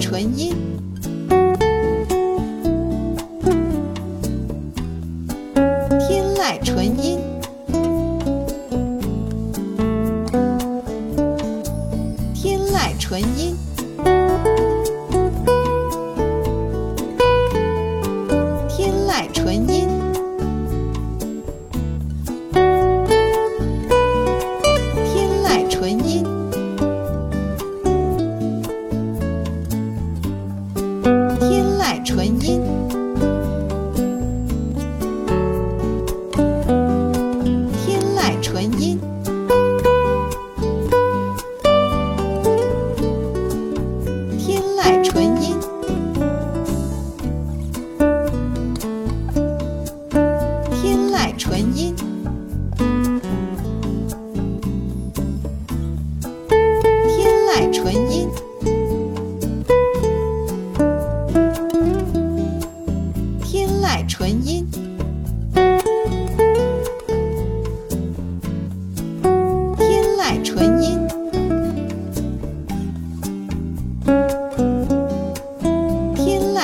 纯音，天籁纯音，天籁纯音，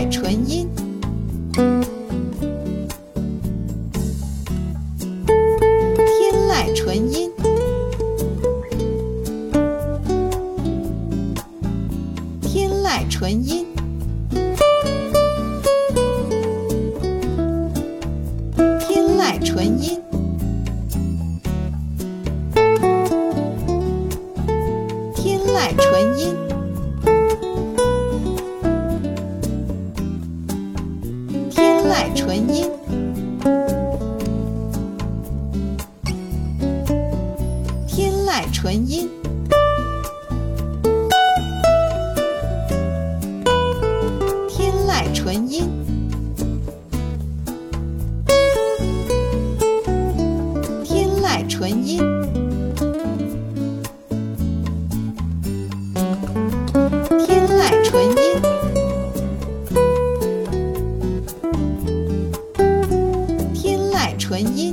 天籁纯音，天籁纯音。天籁纯音，天籁纯音，天籁纯音。天籁纯音，天籁纯音，天籁纯音，天籁纯音，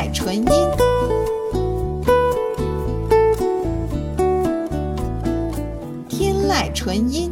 天籁纯音，天籁纯音。